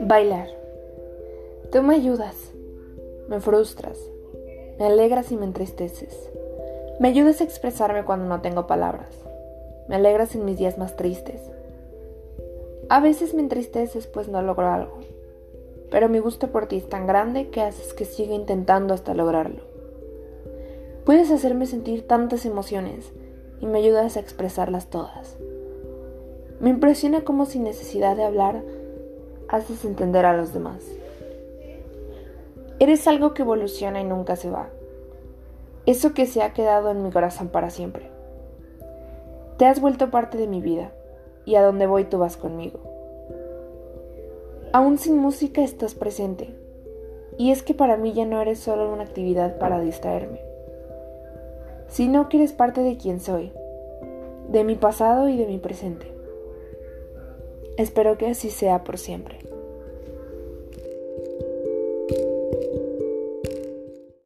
Bailar. Tú me ayudas, me frustras, me alegras y me entristeces. Me ayudas a expresarme cuando no tengo palabras. Me alegras en mis días más tristes. A veces me entristeces pues no logro algo, pero mi gusto por ti es tan grande que haces que siga intentando hasta lograrlo. Puedes hacerme sentir tantas emociones y me ayudas a expresarlas todas. Me impresiona cómo sin necesidad de hablar haces entender a los demás. Eres algo que evoluciona y nunca se va. Eso que se ha quedado en mi corazón para siempre. Te has vuelto parte de mi vida y a donde voy tú vas conmigo. Aún sin música estás presente y es que para mí ya no eres solo una actividad para distraerme, sino que eres parte de quien soy, de mi pasado y de mi presente. Espero que así sea por siempre.